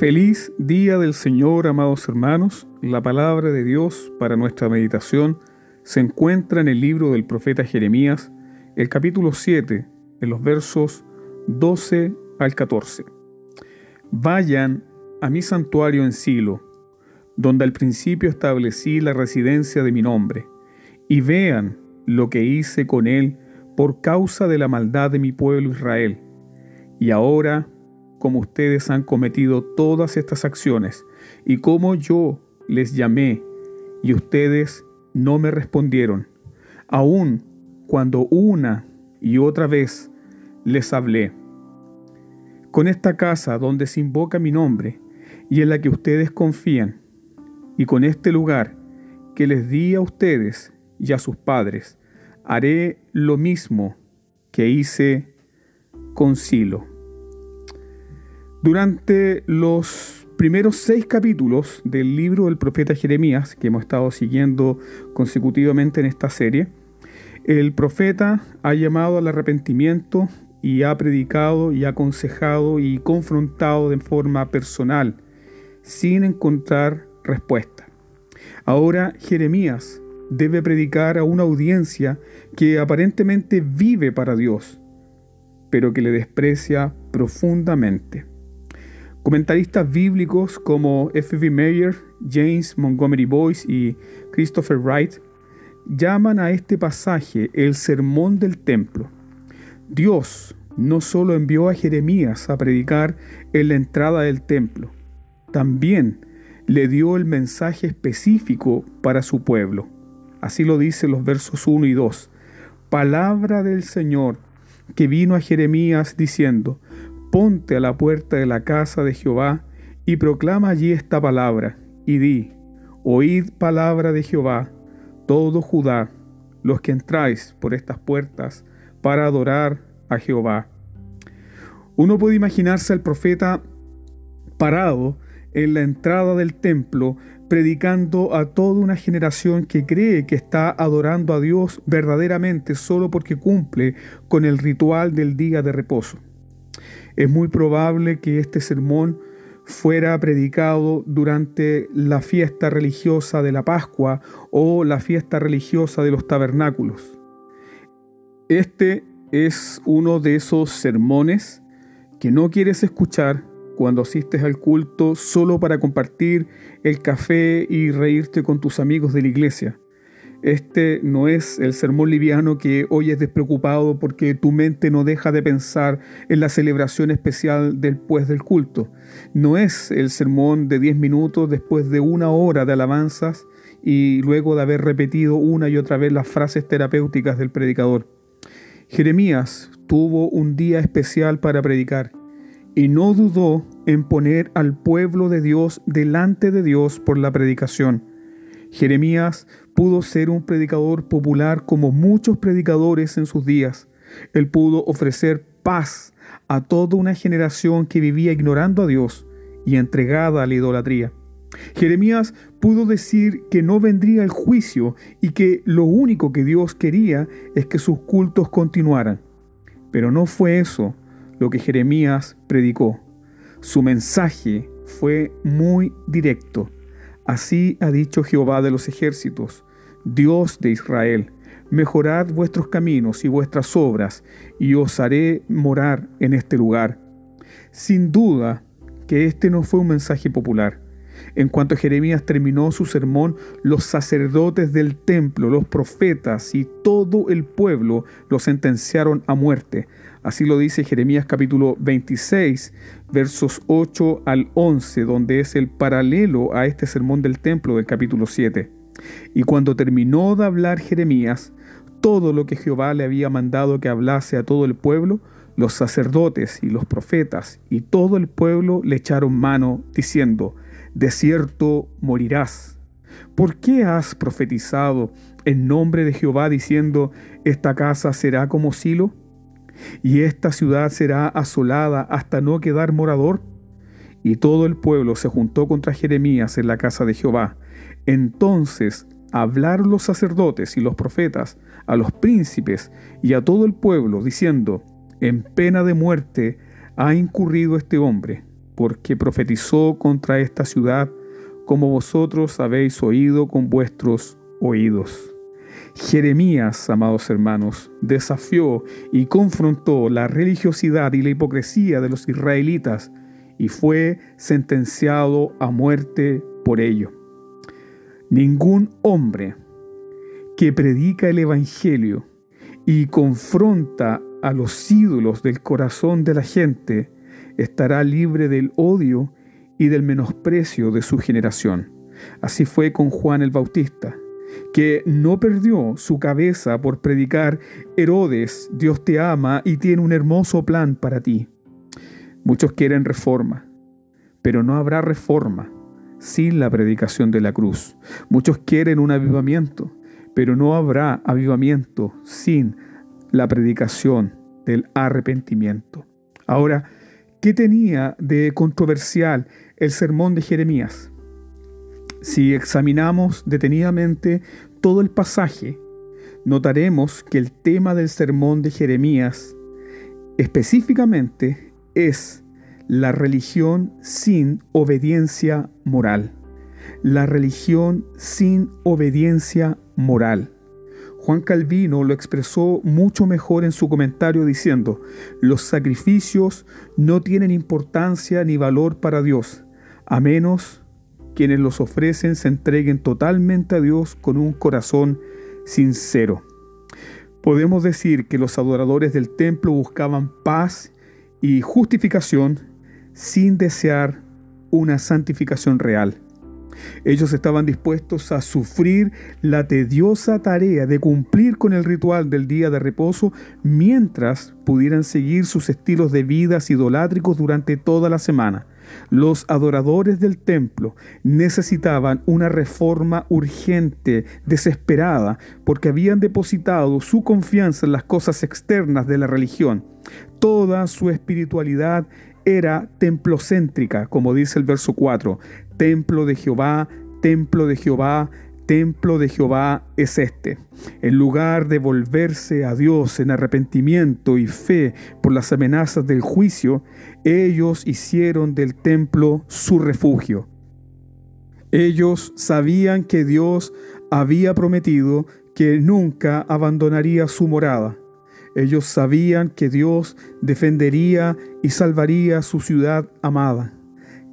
Feliz día del Señor, amados hermanos. La palabra de Dios para nuestra meditación se encuentra en el libro del profeta Jeremías, el capítulo 7, en los versos 12 al 14. Vayan a mi santuario en Silo, donde al principio establecí la residencia de mi nombre, y vean lo que hice con él por causa de la maldad de mi pueblo Israel. Y ahora como ustedes han cometido todas estas acciones y como yo les llamé y ustedes no me respondieron, aun cuando una y otra vez les hablé. Con esta casa donde se invoca mi nombre y en la que ustedes confían, y con este lugar que les di a ustedes y a sus padres, haré lo mismo que hice con Silo. Durante los primeros seis capítulos del libro del profeta Jeremías, que hemos estado siguiendo consecutivamente en esta serie, el profeta ha llamado al arrepentimiento y ha predicado y aconsejado y confrontado de forma personal, sin encontrar respuesta. Ahora Jeremías debe predicar a una audiencia que aparentemente vive para Dios, pero que le desprecia profundamente. Comentaristas bíblicos como F.B. Meyer, James Montgomery Boyce y Christopher Wright llaman a este pasaje el sermón del templo. Dios no solo envió a Jeremías a predicar en la entrada del templo, también le dio el mensaje específico para su pueblo. Así lo dice los versos 1 y 2. Palabra del Señor que vino a Jeremías diciendo, ponte a la puerta de la casa de Jehová y proclama allí esta palabra, y di, oíd palabra de Jehová, todo Judá, los que entráis por estas puertas para adorar a Jehová. Uno puede imaginarse al profeta parado en la entrada del templo, predicando a toda una generación que cree que está adorando a Dios verdaderamente solo porque cumple con el ritual del día de reposo. Es muy probable que este sermón fuera predicado durante la fiesta religiosa de la Pascua o la fiesta religiosa de los tabernáculos. Este es uno de esos sermones que no quieres escuchar cuando asistes al culto solo para compartir el café y reírte con tus amigos de la iglesia. Este no es el sermón liviano que hoy es despreocupado porque tu mente no deja de pensar en la celebración especial después del culto. No es el sermón de 10 minutos después de una hora de alabanzas y luego de haber repetido una y otra vez las frases terapéuticas del predicador. Jeremías tuvo un día especial para predicar y no dudó en poner al pueblo de Dios delante de Dios por la predicación. Jeremías pudo ser un predicador popular como muchos predicadores en sus días. Él pudo ofrecer paz a toda una generación que vivía ignorando a Dios y entregada a la idolatría. Jeremías pudo decir que no vendría el juicio y que lo único que Dios quería es que sus cultos continuaran. Pero no fue eso lo que Jeremías predicó. Su mensaje fue muy directo Así ha dicho Jehová de los ejércitos, Dios de Israel, mejorad vuestros caminos y vuestras obras, y os haré morar en este lugar. Sin duda que este no fue un mensaje popular. En cuanto Jeremías terminó su sermón, los sacerdotes del templo, los profetas y todo el pueblo lo sentenciaron a muerte. Así lo dice Jeremías capítulo 26, versos 8 al 11, donde es el paralelo a este sermón del templo del capítulo 7. Y cuando terminó de hablar Jeremías, todo lo que Jehová le había mandado que hablase a todo el pueblo, los sacerdotes y los profetas y todo el pueblo le echaron mano, diciendo, De cierto morirás. ¿Por qué has profetizado en nombre de Jehová diciendo, Esta casa será como Silo? Y esta ciudad será asolada hasta no quedar morador. Y todo el pueblo se juntó contra Jeremías en la casa de Jehová. Entonces hablaron los sacerdotes y los profetas a los príncipes y a todo el pueblo, diciendo, en pena de muerte ha incurrido este hombre, porque profetizó contra esta ciudad, como vosotros habéis oído con vuestros oídos. Jeremías, amados hermanos, desafió y confrontó la religiosidad y la hipocresía de los israelitas y fue sentenciado a muerte por ello. Ningún hombre que predica el Evangelio y confronta a los ídolos del corazón de la gente estará libre del odio y del menosprecio de su generación. Así fue con Juan el Bautista que no perdió su cabeza por predicar, Herodes, Dios te ama y tiene un hermoso plan para ti. Muchos quieren reforma, pero no habrá reforma sin la predicación de la cruz. Muchos quieren un avivamiento, pero no habrá avivamiento sin la predicación del arrepentimiento. Ahora, ¿qué tenía de controversial el sermón de Jeremías? Si examinamos detenidamente todo el pasaje, notaremos que el tema del sermón de Jeremías específicamente es la religión sin obediencia moral. La religión sin obediencia moral. Juan Calvino lo expresó mucho mejor en su comentario diciendo, los sacrificios no tienen importancia ni valor para Dios, a menos quienes los ofrecen se entreguen totalmente a Dios con un corazón sincero. Podemos decir que los adoradores del templo buscaban paz y justificación sin desear una santificación real. Ellos estaban dispuestos a sufrir la tediosa tarea de cumplir con el ritual del día de reposo mientras pudieran seguir sus estilos de vida idolátricos durante toda la semana. Los adoradores del templo necesitaban una reforma urgente, desesperada, porque habían depositado su confianza en las cosas externas de la religión. Toda su espiritualidad era templocéntrica, como dice el verso 4. Templo de Jehová, templo de Jehová, templo de Jehová es este. En lugar de volverse a Dios en arrepentimiento y fe por las amenazas del juicio, ellos hicieron del templo su refugio. Ellos sabían que Dios había prometido que nunca abandonaría su morada. Ellos sabían que Dios defendería y salvaría su ciudad amada.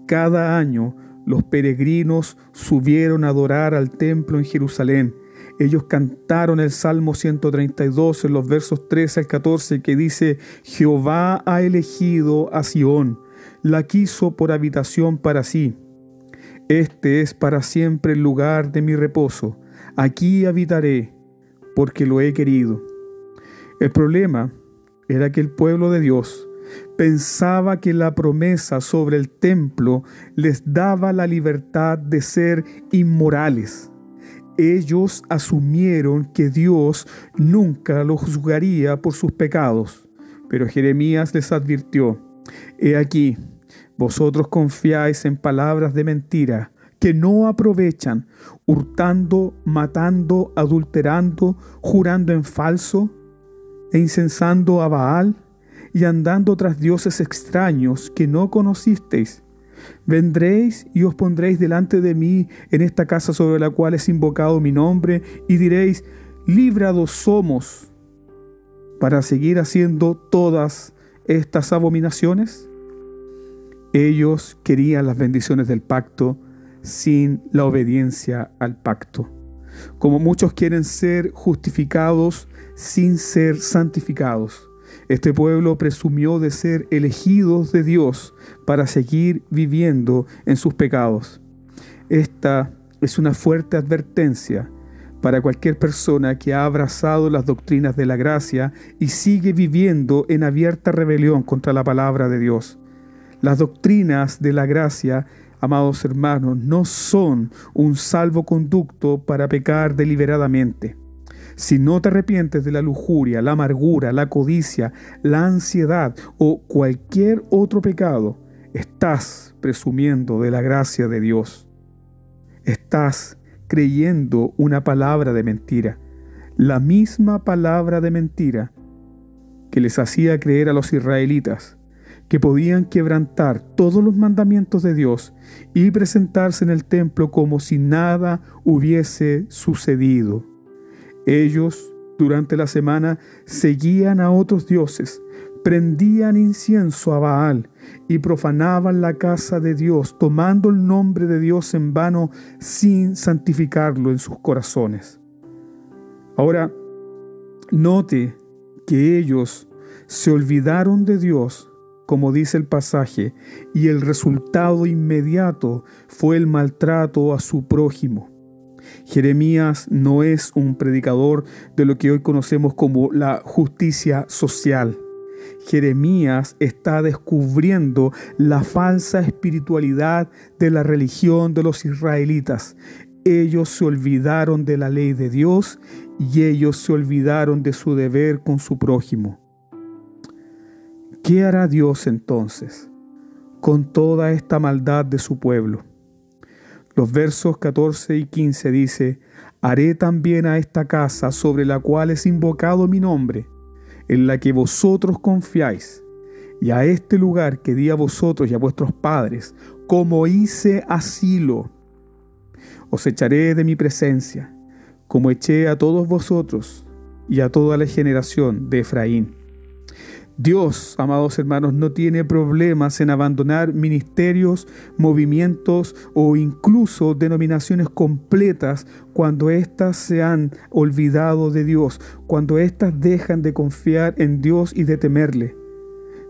Cada año los peregrinos subieron a adorar al templo en Jerusalén. Ellos cantaron el Salmo 132 en los versos 13 al 14 que dice, Jehová ha elegido a Sión, la quiso por habitación para sí. Este es para siempre el lugar de mi reposo. Aquí habitaré, porque lo he querido. El problema era que el pueblo de Dios pensaba que la promesa sobre el templo les daba la libertad de ser inmorales. Ellos asumieron que Dios nunca los juzgaría por sus pecados, pero Jeremías les advirtió, He aquí, vosotros confiáis en palabras de mentira, que no aprovechan, hurtando, matando, adulterando, jurando en falso e incensando a Baal y andando tras dioses extraños que no conocisteis. Vendréis y os pondréis delante de mí en esta casa sobre la cual es invocado mi nombre, y diréis, librados somos para seguir haciendo todas estas abominaciones. Ellos querían las bendiciones del pacto sin la obediencia al pacto. Como muchos quieren ser justificados sin ser santificados. Este pueblo presumió de ser elegidos de Dios para seguir viviendo en sus pecados. Esta es una fuerte advertencia para cualquier persona que ha abrazado las doctrinas de la gracia y sigue viviendo en abierta rebelión contra la palabra de Dios. Las doctrinas de la gracia, amados hermanos, no son un salvoconducto para pecar deliberadamente. Si no te arrepientes de la lujuria, la amargura, la codicia, la ansiedad o cualquier otro pecado, estás presumiendo de la gracia de Dios. Estás creyendo una palabra de mentira, la misma palabra de mentira que les hacía creer a los israelitas que podían quebrantar todos los mandamientos de Dios y presentarse en el templo como si nada hubiese sucedido. Ellos, durante la semana, seguían a otros dioses, prendían incienso a Baal y profanaban la casa de Dios, tomando el nombre de Dios en vano sin santificarlo en sus corazones. Ahora, note que ellos se olvidaron de Dios, como dice el pasaje, y el resultado inmediato fue el maltrato a su prójimo. Jeremías no es un predicador de lo que hoy conocemos como la justicia social. Jeremías está descubriendo la falsa espiritualidad de la religión de los israelitas. Ellos se olvidaron de la ley de Dios y ellos se olvidaron de su deber con su prójimo. ¿Qué hará Dios entonces con toda esta maldad de su pueblo? Los versos 14 y 15 dice, Haré también a esta casa sobre la cual es invocado mi nombre, en la que vosotros confiáis, y a este lugar que di a vosotros y a vuestros padres, como hice asilo, os echaré de mi presencia, como eché a todos vosotros y a toda la generación de Efraín. Dios, amados hermanos, no tiene problemas en abandonar ministerios, movimientos o incluso denominaciones completas cuando éstas se han olvidado de Dios, cuando éstas dejan de confiar en Dios y de temerle.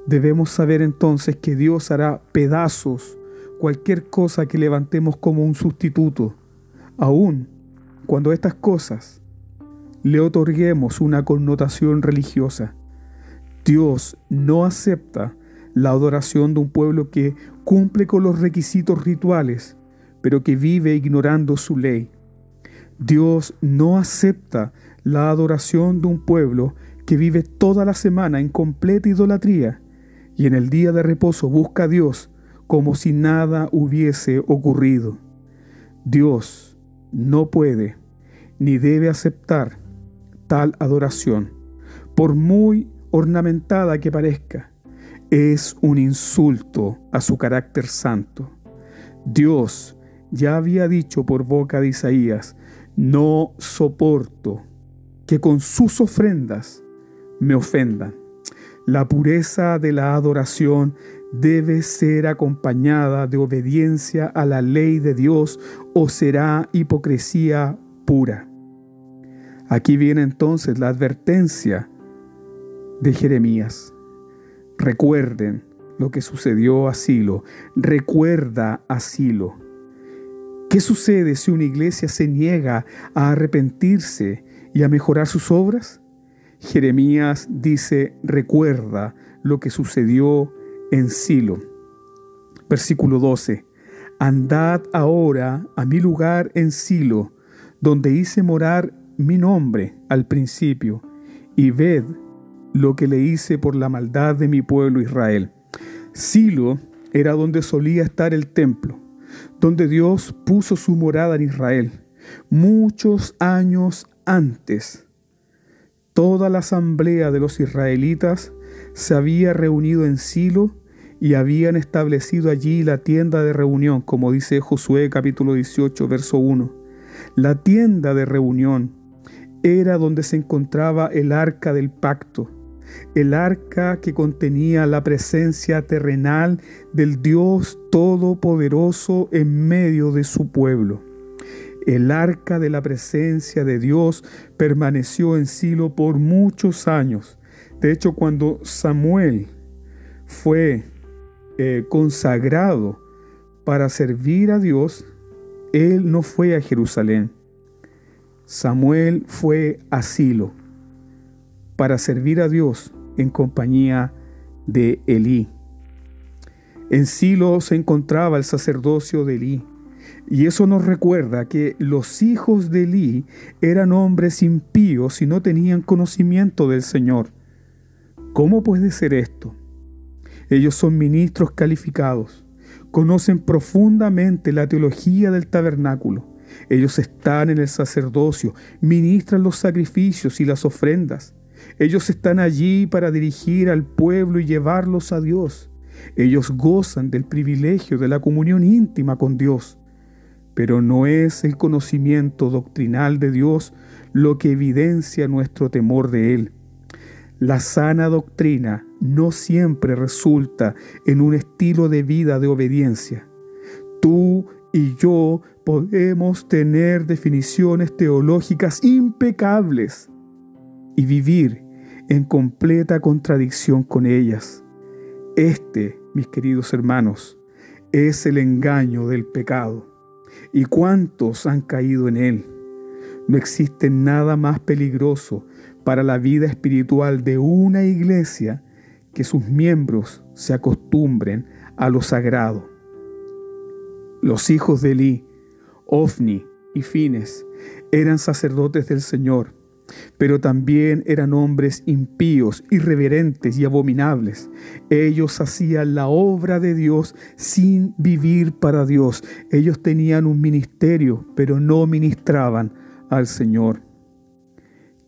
Debemos saber entonces que Dios hará pedazos cualquier cosa que levantemos como un sustituto, aun cuando estas cosas le otorguemos una connotación religiosa. Dios no acepta la adoración de un pueblo que cumple con los requisitos rituales, pero que vive ignorando su ley. Dios no acepta la adoración de un pueblo que vive toda la semana en completa idolatría y en el día de reposo busca a Dios como si nada hubiese ocurrido. Dios no puede ni debe aceptar tal adoración, por muy ornamentada que parezca, es un insulto a su carácter santo. Dios ya había dicho por boca de Isaías, no soporto que con sus ofrendas me ofendan. La pureza de la adoración debe ser acompañada de obediencia a la ley de Dios o será hipocresía pura. Aquí viene entonces la advertencia de Jeremías. Recuerden lo que sucedió a Silo. Recuerda a Silo. ¿Qué sucede si una iglesia se niega a arrepentirse y a mejorar sus obras? Jeremías dice, recuerda lo que sucedió en Silo. Versículo 12. Andad ahora a mi lugar en Silo, donde hice morar mi nombre al principio, y ved lo que le hice por la maldad de mi pueblo Israel. Silo era donde solía estar el templo, donde Dios puso su morada en Israel. Muchos años antes, toda la asamblea de los israelitas se había reunido en Silo y habían establecido allí la tienda de reunión, como dice Josué capítulo 18, verso 1. La tienda de reunión era donde se encontraba el arca del pacto, el arca que contenía la presencia terrenal del Dios Todopoderoso en medio de su pueblo. El arca de la presencia de Dios permaneció en Silo por muchos años. De hecho, cuando Samuel fue eh, consagrado para servir a Dios, él no fue a Jerusalén. Samuel fue a Silo para servir a Dios en compañía de Elí. En Silo se encontraba el sacerdocio de Elí. Y eso nos recuerda que los hijos de Elí eran hombres impíos y no tenían conocimiento del Señor. ¿Cómo puede ser esto? Ellos son ministros calificados, conocen profundamente la teología del tabernáculo. Ellos están en el sacerdocio, ministran los sacrificios y las ofrendas. Ellos están allí para dirigir al pueblo y llevarlos a Dios. Ellos gozan del privilegio de la comunión íntima con Dios, pero no es el conocimiento doctrinal de Dios lo que evidencia nuestro temor de Él. La sana doctrina no siempre resulta en un estilo de vida de obediencia. Tú y yo podemos tener definiciones teológicas impecables y vivir en completa contradicción con ellas. Este, mis queridos hermanos, es el engaño del pecado. ¿Y cuántos han caído en él? No existe nada más peligroso para la vida espiritual de una iglesia que sus miembros se acostumbren a lo sagrado. Los hijos de Eli, Ofni y Fines, eran sacerdotes del Señor, pero también eran hombres impíos, irreverentes y abominables. Ellos hacían la obra de Dios sin vivir para Dios. Ellos tenían un ministerio, pero no ministraban al Señor.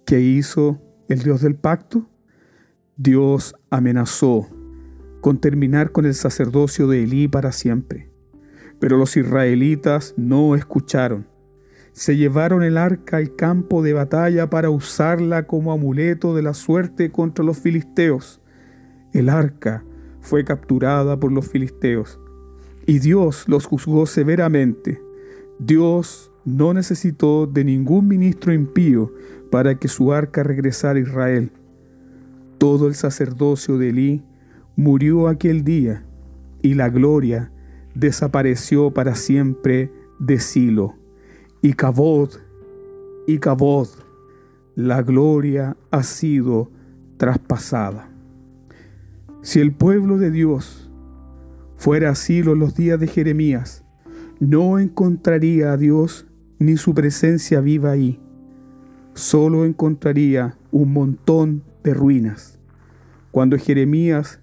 ¿Qué hizo el Dios del pacto? Dios amenazó con terminar con el sacerdocio de Elí para siempre. Pero los israelitas no escucharon se llevaron el arca al campo de batalla para usarla como amuleto de la suerte contra los filisteos. El arca fue capturada por los filisteos y Dios los juzgó severamente. Dios no necesitó de ningún ministro impío para que su arca regresara a Israel. Todo el sacerdocio de Elí murió aquel día y la gloria desapareció para siempre de Silo y Cabod, y Cabod, la gloria ha sido traspasada. Si el pueblo de Dios fuera asilo en los días de Jeremías, no encontraría a Dios ni su presencia viva ahí. Solo encontraría un montón de ruinas. Cuando Jeremías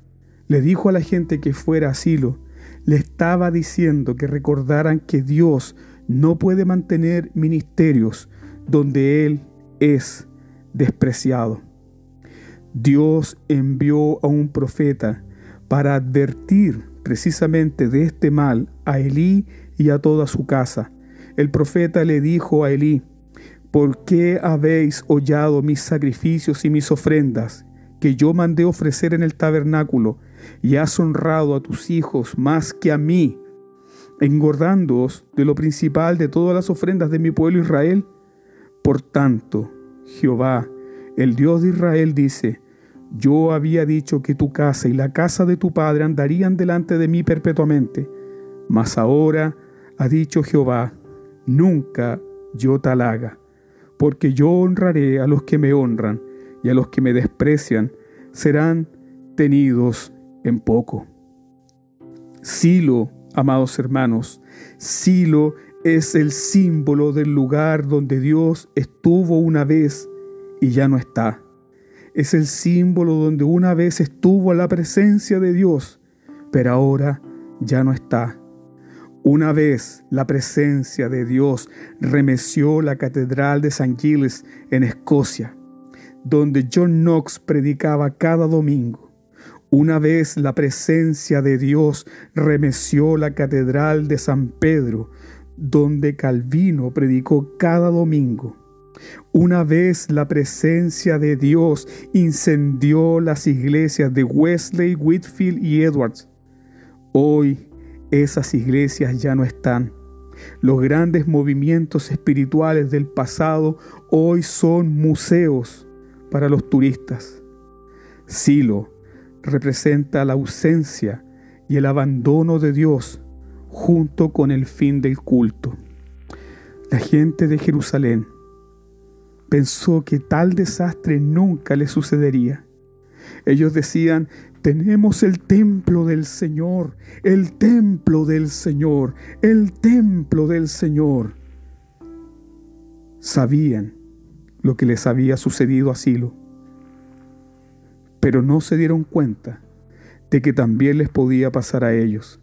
le dijo a la gente que fuera asilo, le estaba diciendo que recordaran que Dios no puede mantener ministerios donde Él es despreciado. Dios envió a un profeta para advertir precisamente de este mal a Elí y a toda su casa. El profeta le dijo a Elí, ¿por qué habéis hollado mis sacrificios y mis ofrendas que yo mandé ofrecer en el tabernáculo y has honrado a tus hijos más que a mí? Engordándoos de lo principal de todas las ofrendas de mi pueblo Israel. Por tanto, Jehová, el Dios de Israel, dice, yo había dicho que tu casa y la casa de tu padre andarían delante de mí perpetuamente, mas ahora ha dicho Jehová, nunca yo tal haga, porque yo honraré a los que me honran y a los que me desprecian serán tenidos en poco. Silo Amados hermanos, Silo es el símbolo del lugar donde Dios estuvo una vez y ya no está. Es el símbolo donde una vez estuvo la presencia de Dios, pero ahora ya no está. Una vez la presencia de Dios remeció la catedral de St. Giles en Escocia, donde John Knox predicaba cada domingo. Una vez la presencia de Dios remeció la catedral de San Pedro, donde Calvino predicó cada domingo. Una vez la presencia de Dios incendió las iglesias de Wesley, Whitfield y Edwards. Hoy esas iglesias ya no están. Los grandes movimientos espirituales del pasado hoy son museos para los turistas. Silo, representa la ausencia y el abandono de Dios junto con el fin del culto. La gente de Jerusalén pensó que tal desastre nunca le sucedería. Ellos decían, tenemos el templo del Señor, el templo del Señor, el templo del Señor. Sabían lo que les había sucedido a Silo pero no se dieron cuenta de que también les podía pasar a ellos.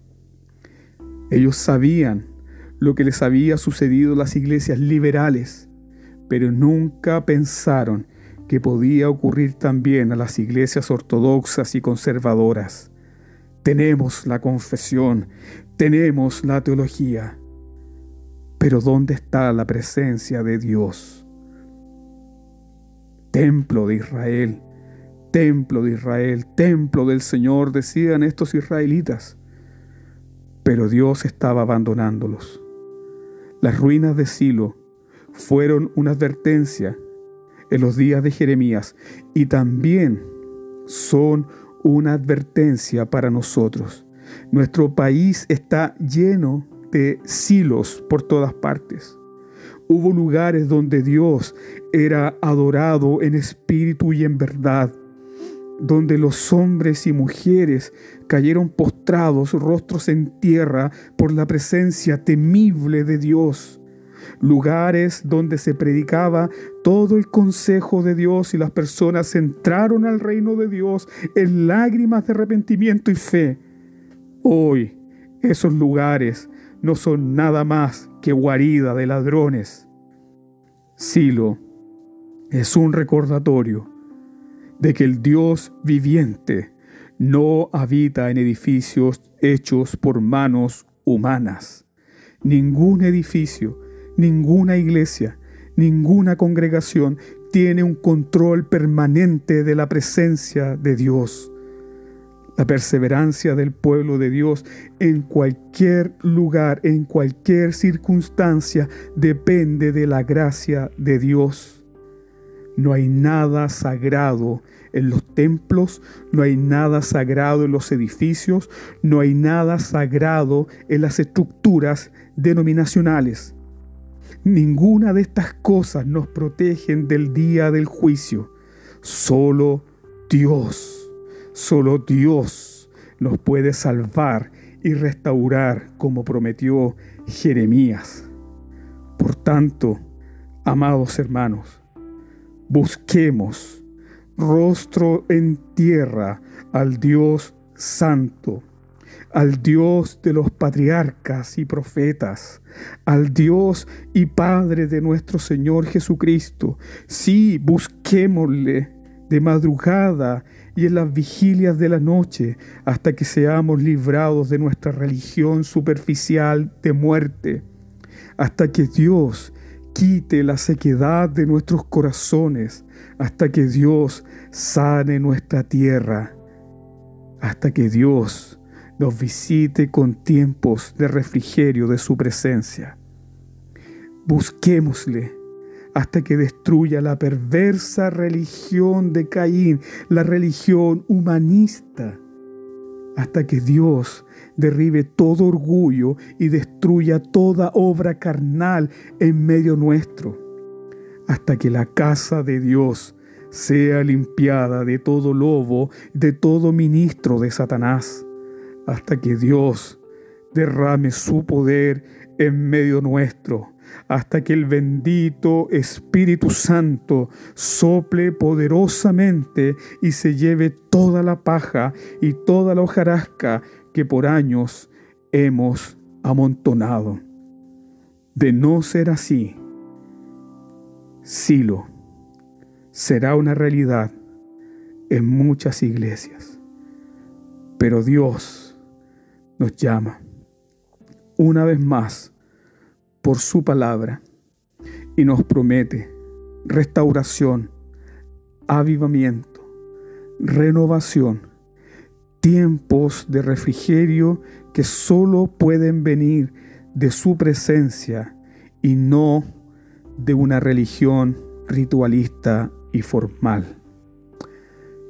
Ellos sabían lo que les había sucedido a las iglesias liberales, pero nunca pensaron que podía ocurrir también a las iglesias ortodoxas y conservadoras. tenemos la confesión, tenemos la teología. Pero ¿dónde está la presencia de Dios? Templo de Israel, templo de Israel, templo del Señor, decían estos israelitas. Pero Dios estaba abandonándolos. Las ruinas de Silo fueron una advertencia en los días de Jeremías y también son una advertencia para nosotros. Nuestro país está lleno de silos por todas partes. Hubo lugares donde Dios era adorado en espíritu y en verdad, donde los hombres y mujeres cayeron postrados, rostros en tierra, por la presencia temible de Dios lugares donde se predicaba todo el consejo de Dios y las personas entraron al reino de Dios en lágrimas de arrepentimiento y fe. Hoy esos lugares no son nada más que guarida de ladrones. Silo es un recordatorio de que el Dios viviente no habita en edificios hechos por manos humanas. Ningún edificio Ninguna iglesia, ninguna congregación tiene un control permanente de la presencia de Dios. La perseverancia del pueblo de Dios en cualquier lugar, en cualquier circunstancia, depende de la gracia de Dios. No hay nada sagrado en los templos, no hay nada sagrado en los edificios, no hay nada sagrado en las estructuras denominacionales. Ninguna de estas cosas nos protegen del día del juicio. Solo Dios, solo Dios nos puede salvar y restaurar como prometió Jeremías. Por tanto, amados hermanos, busquemos rostro en tierra al Dios Santo al Dios de los patriarcas y profetas, al Dios y Padre de nuestro Señor Jesucristo. Sí, busquémosle de madrugada y en las vigilias de la noche hasta que seamos librados de nuestra religión superficial de muerte, hasta que Dios quite la sequedad de nuestros corazones, hasta que Dios sane nuestra tierra, hasta que Dios nos visite con tiempos de refrigerio de su presencia. Busquémosle hasta que destruya la perversa religión de Caín, la religión humanista, hasta que Dios derribe todo orgullo y destruya toda obra carnal en medio nuestro, hasta que la casa de Dios sea limpiada de todo lobo, de todo ministro de Satanás hasta que Dios derrame su poder en medio nuestro, hasta que el bendito Espíritu Santo sople poderosamente y se lleve toda la paja y toda la hojarasca que por años hemos amontonado. De no ser así, Silo será una realidad en muchas iglesias. Pero Dios nos llama una vez más por su palabra y nos promete restauración, avivamiento, renovación, tiempos de refrigerio que solo pueden venir de su presencia y no de una religión ritualista y formal.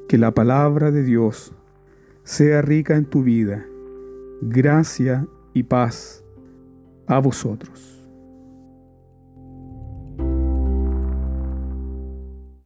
Que la palabra de Dios sea rica en tu vida gracia y paz a vosotros.